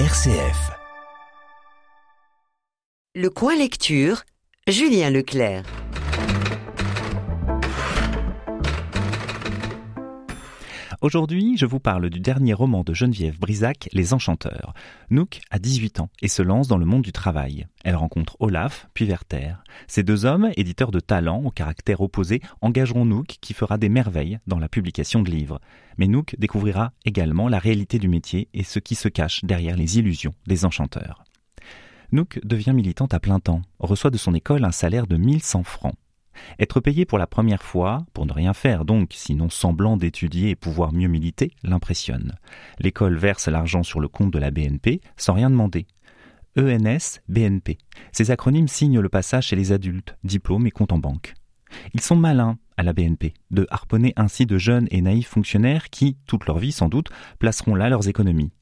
RCF. Le coin lecture, Julien Leclerc. Aujourd'hui, je vous parle du dernier roman de Geneviève Brisac, Les Enchanteurs. Nook a 18 ans et se lance dans le monde du travail. Elle rencontre Olaf, puis Werther. Ces deux hommes, éditeurs de talent au caractère opposé, engageront Nook qui fera des merveilles dans la publication de livres. Mais Nook découvrira également la réalité du métier et ce qui se cache derrière les illusions des enchanteurs. Nook devient militante à plein temps, reçoit de son école un salaire de 1100 francs. Être payé pour la première fois, pour ne rien faire donc, sinon semblant d'étudier et pouvoir mieux militer, l'impressionne. L'école verse l'argent sur le compte de la BNP sans rien demander. ENS, BNP. Ces acronymes signent le passage chez les adultes, diplôme et compte en banque. Ils sont malins, à la BNP, de harponner ainsi de jeunes et naïfs fonctionnaires qui, toute leur vie sans doute, placeront là leurs économies.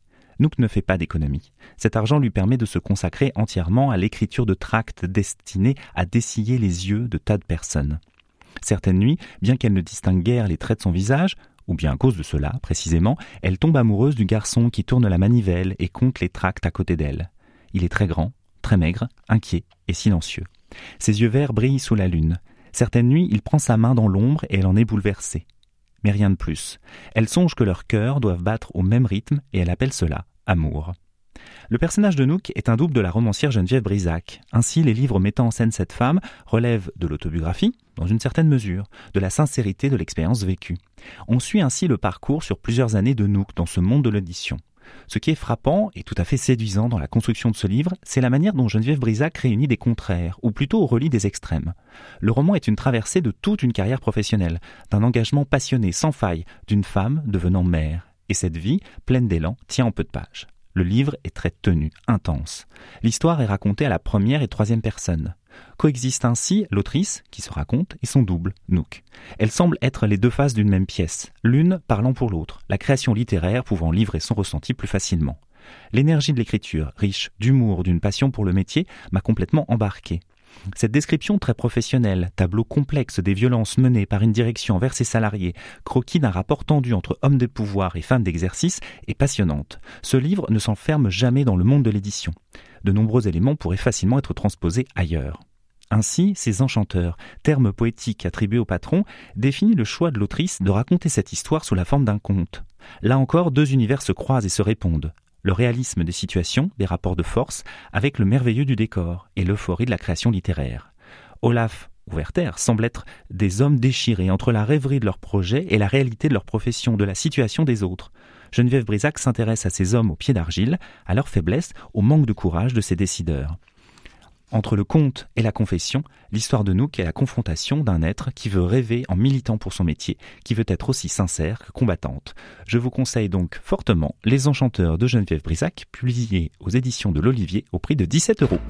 Nook ne fait pas d'économie. Cet argent lui permet de se consacrer entièrement à l'écriture de tracts destinés à dessiller les yeux de tas de personnes. Certaines nuits, bien qu'elle ne distingue guère les traits de son visage, ou bien à cause de cela, précisément, elle tombe amoureuse du garçon qui tourne la manivelle et compte les tracts à côté d'elle. Il est très grand, très maigre, inquiet et silencieux. Ses yeux verts brillent sous la lune. Certaines nuits, il prend sa main dans l'ombre et elle en est bouleversée. Mais rien de plus. Elle songe que leurs cœurs doivent battre au même rythme et elle appelle cela amour. Le personnage de Nook est un double de la romancière Geneviève Brisac. Ainsi, les livres mettant en scène cette femme relèvent de l'autobiographie, dans une certaine mesure, de la sincérité de l'expérience vécue. On suit ainsi le parcours sur plusieurs années de Nook dans ce monde de l'édition. Ce qui est frappant et tout à fait séduisant dans la construction de ce livre, c'est la manière dont Geneviève Brisac réunit des contraires, ou plutôt relie des extrêmes. Le roman est une traversée de toute une carrière professionnelle, d'un engagement passionné sans faille, d'une femme devenant mère et cette vie, pleine d'élan, tient en peu de pages. Le livre est très tenu, intense. L'histoire est racontée à la première et troisième personne. Coexistent ainsi l'autrice, qui se raconte, et son double, Nook. Elles semblent être les deux faces d'une même pièce, l'une parlant pour l'autre, la création littéraire pouvant livrer son ressenti plus facilement. L'énergie de l'écriture, riche d'humour, d'une passion pour le métier, m'a complètement embarqué. Cette description très professionnelle, tableau complexe des violences menées par une direction envers ses salariés, croquis d'un rapport tendu entre hommes de pouvoir et femmes d'exercice, est passionnante. Ce livre ne s'enferme jamais dans le monde de l'édition. De nombreux éléments pourraient facilement être transposés ailleurs. Ainsi, ces enchanteurs, terme poétique attribué au patron, définit le choix de l'autrice de raconter cette histoire sous la forme d'un conte. Là encore, deux univers se croisent et se répondent le réalisme des situations, des rapports de force, avec le merveilleux du décor et l'euphorie de la création littéraire. Olaf ou Werther semblent être des hommes déchirés entre la rêverie de leur projet et la réalité de leur profession, de la situation des autres. Geneviève Brisac s'intéresse à ces hommes au pied d'argile, à leur faiblesse, au manque de courage de ces décideurs. Entre le conte et la confession, l'histoire de Nook est la confrontation d'un être qui veut rêver en militant pour son métier, qui veut être aussi sincère que combattante. Je vous conseille donc fortement Les Enchanteurs de Geneviève Brisac, publié aux éditions de l'Olivier au prix de 17 euros.